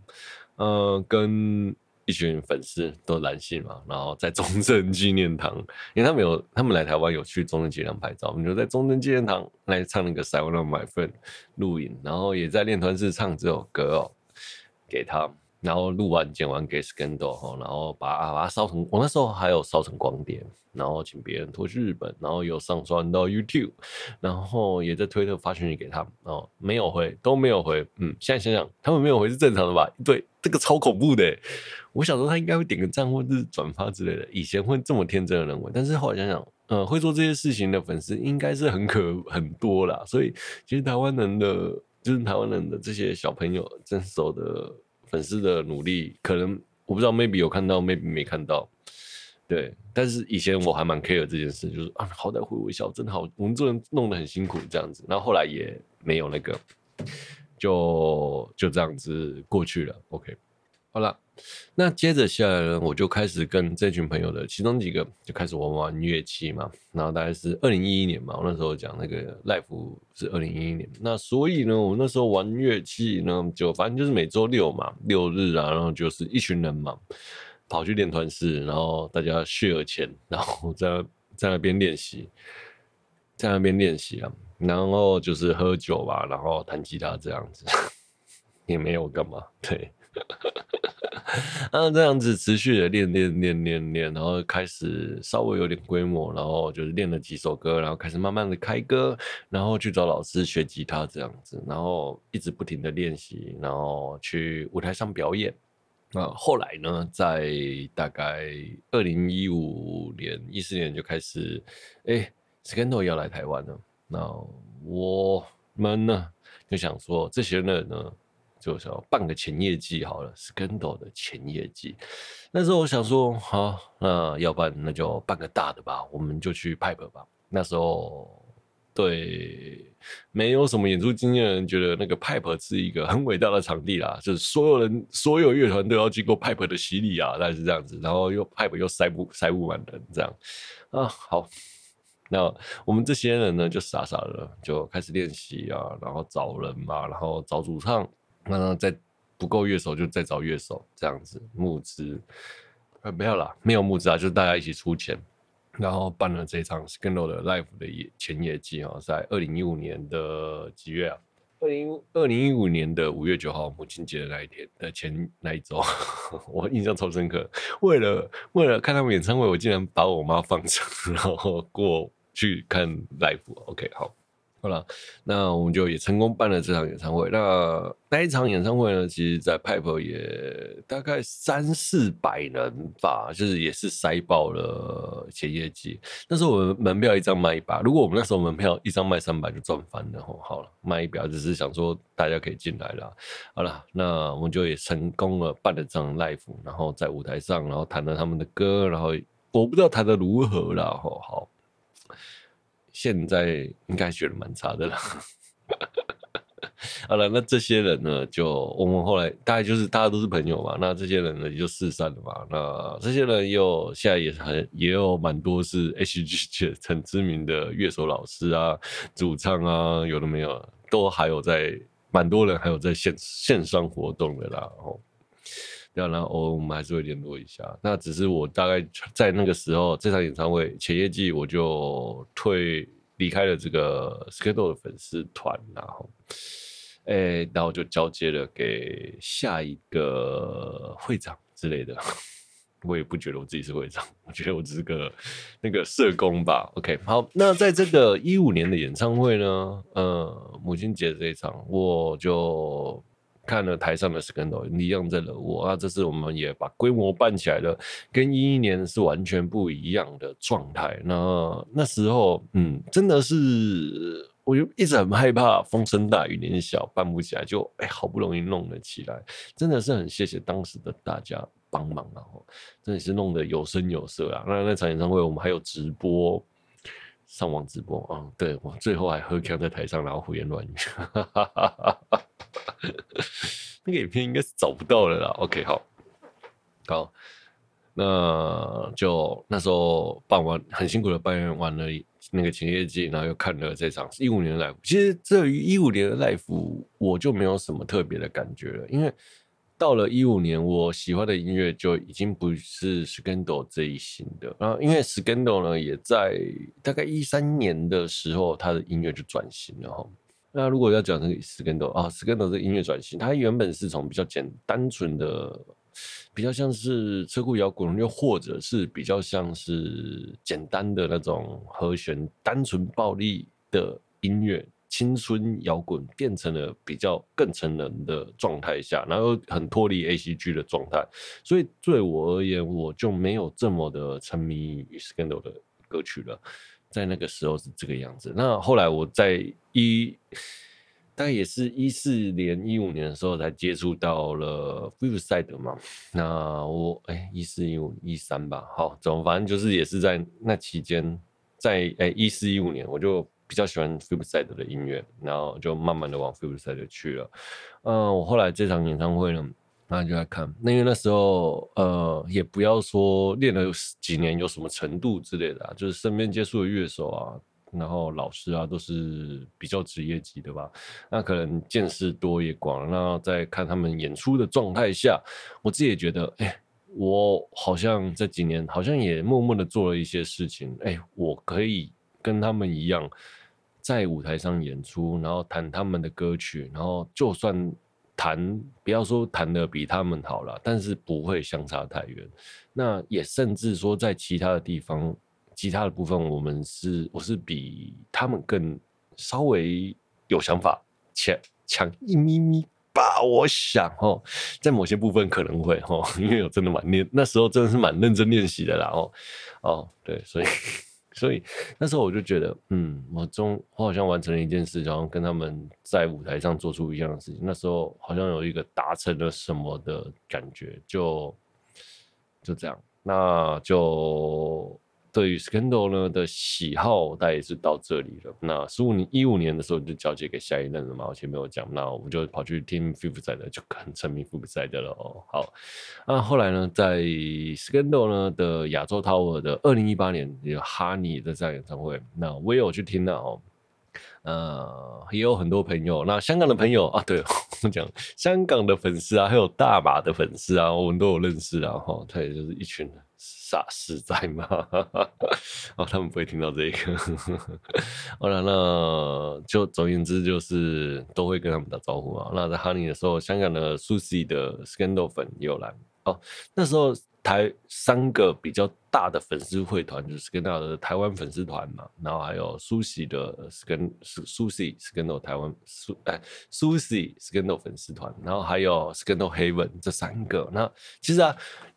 呃，跟一群粉丝都男性嘛，然后在中正纪念堂，因为他们有他们来台湾有去中正纪念堂拍照，我们就在中正纪念堂来唱那个塞欧娜娜买分录影，然后也在练团室唱这首歌哦，给他，然后录完剪完给 Scandal 然后把把它烧成，我那时候还有烧成光碟。然后请别人拖去日本，然后又上传到 YouTube，然后也在推特发讯息给他们，哦，没有回，都没有回，嗯，现在想想，他们没有回是正常的吧？对，这个超恐怖的，我想说他应该会点个赞或者是转发之类的，以前会这么天真的认为，但是后来想想，呃，会做这些事情的粉丝应该是很可 很多啦，所以其实台湾人的就是台湾人的这些小朋友真守的粉丝的努力，可能我不知道，maybe 有看到，maybe 没看到。对，但是以前我还蛮 care 这件事，就是啊，好歹会微笑，真的好，我们做人弄得很辛苦这样子。然后后来也没有那个，就就这样子过去了。OK，好了，那接着下来呢，我就开始跟这群朋友的其中几个就开始玩玩乐器嘛。然后大概是二零一一年嘛，我那时候讲那个 life 是二零一一年。那所以呢，我那时候玩乐器呢，就反正就是每周六嘛，六日啊，然后就是一群人嘛。跑去练团式，然后大家 share 钱，然后在在那边练习，在那边练习啊，然后就是喝酒吧，然后弹吉他这样子，也没有干嘛，对，那，这样子持续的练练练练练，然后开始稍微有点规模，然后就是练了几首歌，然后开始慢慢的开歌，然后去找老师学吉他这样子，然后一直不停的练习，然后去舞台上表演。那后来呢，在大概二零一五年、一四年就开始，哎、，Scandal 要来台湾了。那我们呢就想说，这些人呢就想办个前业绩好了，Scandal 的前业绩。那时候我想说，好，那要办那就办个大的吧，我们就去 Pipe 吧。那时候。对，没有什么演出经验的人觉得那个 Pipe 是一个很伟大的场地啦，就是所有人、所有乐团都要经过 Pipe 的洗礼啊，大概是这样子。然后又 Pipe 又塞不塞不满人，这样啊。好，那我们这些人呢，就傻傻的就开始练习啊，然后找人嘛，然后找主唱，那再不够乐手就再找乐手，这样子募资。呃，没有啦，没有募资啊，就是大家一起出钱。然后办了这场 Scandal 的 Live 的前夜祭啊，在二零一五年的几月啊？二零二零一五年的五月九号母亲节的那一天的前那一周，我印象超深刻。为了为了看他们演唱会，我竟然把我妈放成，然后过去看 Live。OK，好。好了，那我们就也成功办了这场演唱会。那那一场演唱会呢，其实，在 Pipe 也大概三四百人吧，就是也是塞爆了前业绩。那时候我们门票一张卖一百，如果我们那时候门票一张卖三百，就赚翻了。好了，卖一百只是想说大家可以进来了。好了，那我们就也成功了办了这场 Live，然后在舞台上，然后弹了他们的歌，然后我不知道弹的如何了。好好。现在应该觉得蛮差的了。好了，那这些人呢？就我们后来大概就是大家都是朋友嘛。那这些人呢，也就四散了嘛。那这些人又现在也很也有蛮多是 HG 很知名的乐手老师啊、主唱啊，有的没有，都还有在蛮多人还有在线线上活动的啦。哦。对啊，然后我们还是会联络一下。那只是我大概在那个时候，这场演唱会前业绩我就退离开了这个 Schedule 的粉丝团，然后，哎，然后就交接了给下一个会长之类的。我也不觉得我自己是会长，我觉得我只是个那个社工吧。OK，好，那在这个一五年的演唱会呢，呃，母亲节这一场，我就看了台上的 Scandal，一样在了我啊，这次我们也把规模办起来了，跟一一年是完全不一样的状态。那那时候，嗯，真的是。我就一直很害怕风声大雨点小办不起来，就哎、好不容易弄了起来，真的是很谢谢当时的大家帮忙啊！真的是弄得有声有色啊。那那场演唱会我们还有直播，上网直播啊、嗯。对，我最后还喝康在台上，然后胡言乱语，那个影片应该是找不到了啦。OK，好，好，那就那时候办完很辛苦的办完了。那个前业季，然后又看了这场一五年的 live。其实这于一五年的 live，我就没有什么特别的感觉了，因为到了一五年，我喜欢的音乐就已经不是 Scandal 这一型的。然后，因为 Scandal 呢，也在大概一三年的时候，他的音乐就转型了哈。那如果要讲这个 Scandal 啊，Scandal 这音乐转型，它原本是从比较简单纯的。比较像是车库摇滚，又或者是比较像是简单的那种和弦，单纯暴力的音乐，青春摇滚变成了比较更成人的状态下，然后很脱离 ACG 的状态，所以对我而言，我就没有这么的沉迷于 Scandal 的歌曲了。在那个时候是这个样子。那后来我在一。大概也是一四年、一五年的时候才接触到了 Flipside 嘛。那我哎，一四一五一三吧，好，总反正就是也是在那期间，在哎一四一五年，我就比较喜欢 Flipside 的音乐，然后就慢慢的往 Flipside 去了。嗯、我后来这场演唱会呢，那就来看，那因为那时候呃，也不要说练了几年有什么程度之类的、啊，就是身边接触的乐手啊。然后老师啊，都是比较职业级的吧，那可能见识多也广。那在看他们演出的状态下，我自己也觉得，哎，我好像这几年好像也默默的做了一些事情，哎，我可以跟他们一样，在舞台上演出，然后弹他们的歌曲，然后就算弹，不要说弹的比他们好了，但是不会相差太远。那也甚至说在其他的地方。其他的部分，我们是我是比他们更稍微有想法，强强一咪咪吧。我想哦，在某些部分可能会哦，因为我真的蛮练，那时候真的是蛮认真练习的啦哦哦，对，所以所以那时候我就觉得，嗯，我终我好像完成了一件事，然后跟他们在舞台上做出一样的事情。那时候好像有一个达成了什么的感觉，就就这样，那就。对于 Scandal 呢的喜好，大概也是到这里了。那十五年、一五年的时候就交接给下一任了嘛，我前面有讲，那我们就跑去听 Flipside 就很沉迷 Flipside 了哦。好，那后来呢，在 Scandal 呢的亚洲 Tower 的二零一八年有 Honey 的这场演唱会，那我也有去听了哦。呃，也有很多朋友，那香港的朋友啊，对，我讲香港的粉丝啊，还有大马的粉丝啊，我们都有认识啊，哈，他也就是一群人傻实在吗，哦，他们不会听到这个，好了，那就总而言之就是都会跟他们打招呼啊。那在哈尼的时候，香港的 Susie 的 Scandal 粉也有来哦，那时候。台三个比较大的粉丝会团就是 Scandal 的台湾粉丝团嘛，然后还有苏西的 Scandal Susie Scandal 台湾苏哎苏西 Scandal 粉丝团，然后还有 Scandal Heaven 这三个。那其实啊。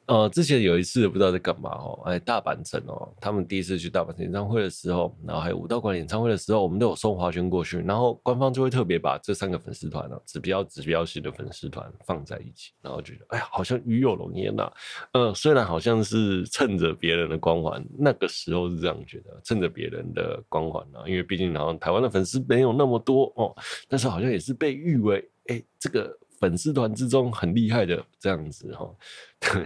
呃，之前有一次不知道在干嘛哦，哎，大阪城哦，他们第一次去大阪城演唱会的时候，然后还有武道馆演唱会的时候，我们都有送花圈过去，然后官方就会特别把这三个粉丝团呢，指标指标系的粉丝团放在一起，然后觉得哎呀，好像与有荣焉呐。嗯，虽然好像是趁着别人的光环，那个时候是这样觉得，趁着别人的光环啊，因为毕竟好像台湾的粉丝没有那么多哦，但是好像也是被誉为哎这个。粉丝团之中很厉害的这样子哈，对，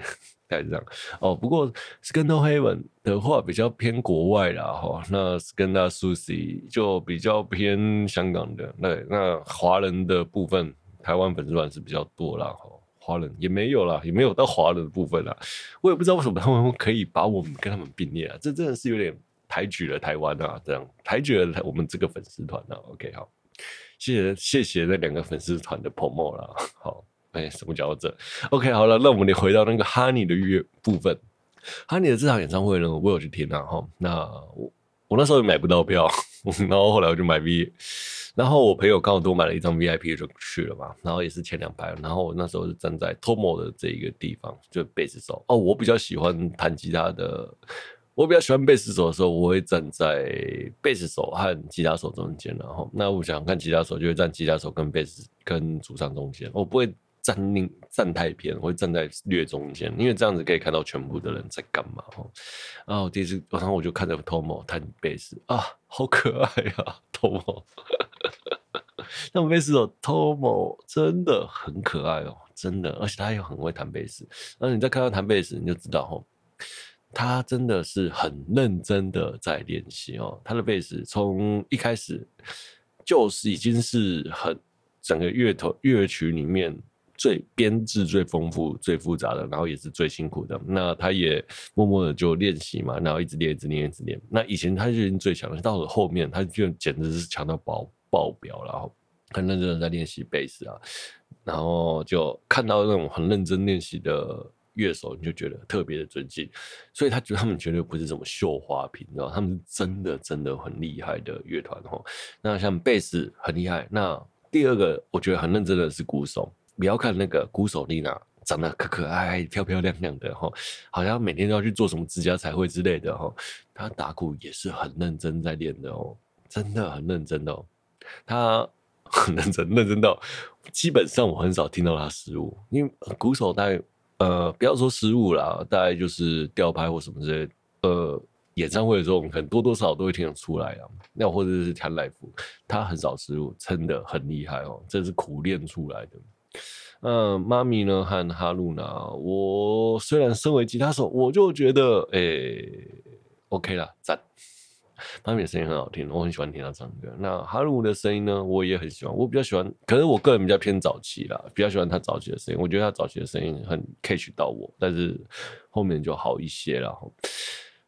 大概这样哦。不过 Scandal Heaven 的话比较偏国外啦哈，那 Scandal Susie 就比较偏香港的。对，那华人的部分，台湾粉丝团是比较多啦哈，华人也没有啦，也没有到华人的部分啦。我也不知道为什么他们可以把我们跟他们并列啊，这真的是有点抬举了台湾啊，这样抬举了我们这个粉丝团啊。OK，好。谢谢谢谢那两个粉丝团的 promo 了，好，哎，什么叫这？OK，好了，那我们得回到那个 Honey 的乐部分。Honey 的这场演唱会呢，我有去听啊哈。那我我那时候也买不到票，然后后来我就买 V，然后我朋友刚好多买了一张 VIP 就去了嘛，然后也是前两排。然后我那时候是站在 Tomo 的这一个地方，就贝斯手哦，我比较喜欢弹吉他的。我比较喜欢贝斯手的时候，我会站在贝斯手和吉他手中间，然后那我想看吉他手，就会站吉他手跟贝斯跟主唱中间，我不会站另站太偏，我会站在略中间，因为这样子可以看到全部的人在干嘛。然后第一次，然后我就看着 Tomo 弹贝斯啊，好可爱啊，Tomo，那贝斯手 Tomo 真的很可爱哦，真的，而且他又很会弹贝斯。然后你再看到弹贝斯，你就知道哦。他真的是很认真的在练习哦，他的贝斯从一开始就是已经是很整个乐头乐曲里面最编制最丰富、最复杂的，然后也是最辛苦的。那他也默默的就练习嘛，然后一直练、一直练、一直练。那以前他就已经最强了，到了后面他就简直是强到爆爆表了，然后很认真的在练习贝斯啊，然后就看到那种很认真练习的。乐手你就觉得特别的尊敬，所以他觉得他们绝对不是什么绣花瓶，知道，他们是真的真的很厉害的乐团哦。那像贝斯很厉害，那第二个我觉得很认真的是鼓手，不要看那个鼓手丽娜长得可可爱爱、漂漂亮亮的哈，好像每天都要去做什么指甲彩绘之类的哈。他打鼓也是很认真在练的哦，真的很认真的哦，他很认真，认真到基本上我很少听到他失误，因为鼓手大概。呃，不要说失误啦，大概就是吊拍或什么之类。呃，演唱会的时候，我们可能多多少少都会听得出来啊。那或者是弹 live，他很少失误，真的很厉害哦，这是苦练出来的。嗯、呃，妈咪呢和哈露娜，我虽然身为吉他手，我就觉得，哎、，OK 啦，赞。他们的声音很好听，我很喜欢听他唱歌。那哈鲁的声音呢，我也很喜欢。我比较喜欢，可是我个人比较偏早期啦，比较喜欢他早期的声音。我觉得他早期的声音很 catch 到我，但是后面就好一些了。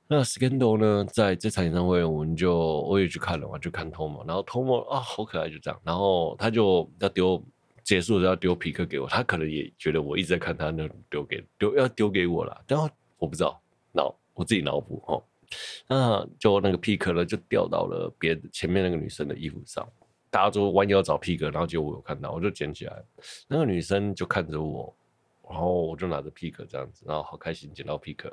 那 Scandal 呢，在这场演唱会，我们就我也去看了嘛，就看 Tomo，然后 Tomo 啊，好可爱，就这样。然后他就要丢，结束的时候要丢皮克给我，他可能也觉得我一直在看他，那丢给丢要丢给我了。然后我不知道，脑我自己脑补哦。那就那个 pick 呢，就掉到了别前面那个女生的衣服上，大家都弯腰找 P 克然后结果我有看到，我就捡起来。那个女生就看着我，然后我就拿着 P 克这样子，然后好开心捡到 pick，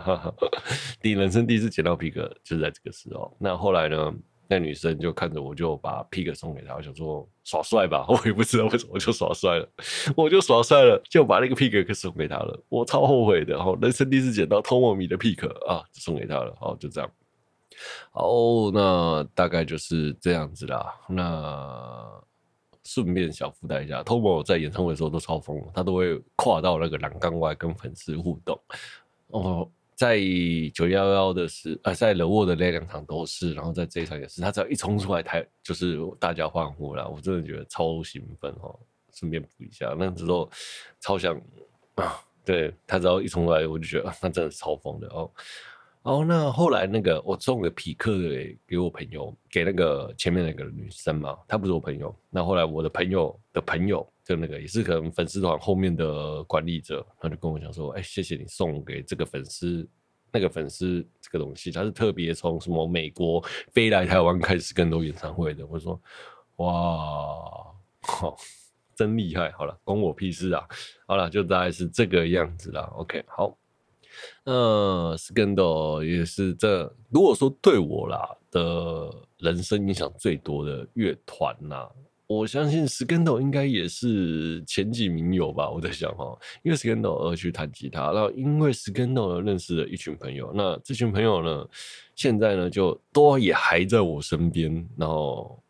第人生第一次捡到 P 克就是在这个时候。那后来呢？那女生就看着我，就把 pick 送给她，我想说耍帅吧，我也不知道为什么，就耍帅了，我就耍帅了，就把那个 pick 送给她了，我超后悔的，哈，人生第一次捡到 Tom 米的 pick 啊，送给她了，好，就这样，好，那大概就是这样子啦。那顺便小附带一下，Tom 在演唱会的时候都超疯，他都会跨到那个栏杆外跟粉丝互动，哦。在九幺幺的是，呃，在冷沃的那两场都是，然后在这一场也是，他只要一冲出来台，就是大家欢呼了，我真的觉得超兴奋哦。顺便补一下，那时候超想啊，对他只要一冲出来，我就觉得那真的是超疯的哦。哦，那后来那个我送个匹克给给我朋友，给那个前面那个女生嘛，她不是我朋友。那后来我的朋友的朋友，就那个也是可能粉丝团后面的管理者，他就跟我讲说：“哎、谢谢你送给这个粉丝那个粉丝这个东西，他是特别从什么美国飞来台湾开始更多演唱会的。”我说：“哇，好，真厉害！好了，关我屁事啊！好了，就大概是这个样子啦。OK，好。”呃，Scandal 也是这，如果说对我啦的人生影响最多的乐团呐，我相信 Scandal 应该也是前几名有吧。我在想哈，因为 Scandal 而去弹吉他，然后因为 Scandal 认识了一群朋友，那这群朋友呢，现在呢就都也还在我身边，然后。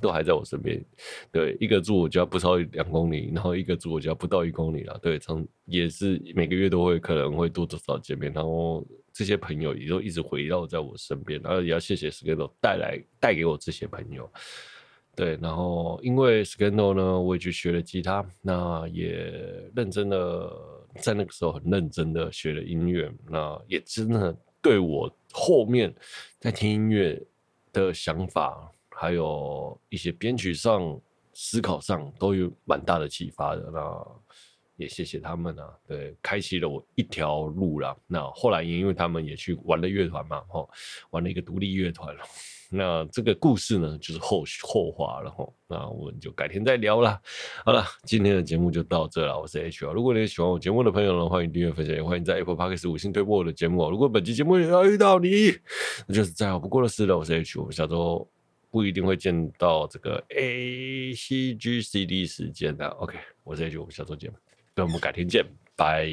都还在我身边，对，一个住我家不超两公里，然后一个住我家不到一公里了，对，常也是每个月都会可能会多多少少见面，然后这些朋友也都一直围绕在我身边，然后也要谢谢 Scandal 带来带给我这些朋友，对，然后因为 Scandal 呢，我也去学了吉他，那也认真的在那个时候很认真的学了音乐，那也真的对我后面在听音乐的想法。还有一些编曲上、思考上都有蛮大的启发的。那也谢谢他们啊，对，开启了我一条路了。那后来也因为他们也去玩了乐团嘛，吼，玩了一个独立乐团。那这个故事呢，就是后后话了吼。那我们就改天再聊了。好了，今天的节目就到这了。我是 H 啊，如果你喜欢我节目的朋友呢，欢迎订阅分享，也欢迎在 Apple Podcast 五星推播我的节目。如果本期节目也要遇到你，那就是再好不过的事了。我是 H，我们下周不一定会见到这个 A C G C D 时间的。OK，我是 H，我们下周见，那我们改天见，拜。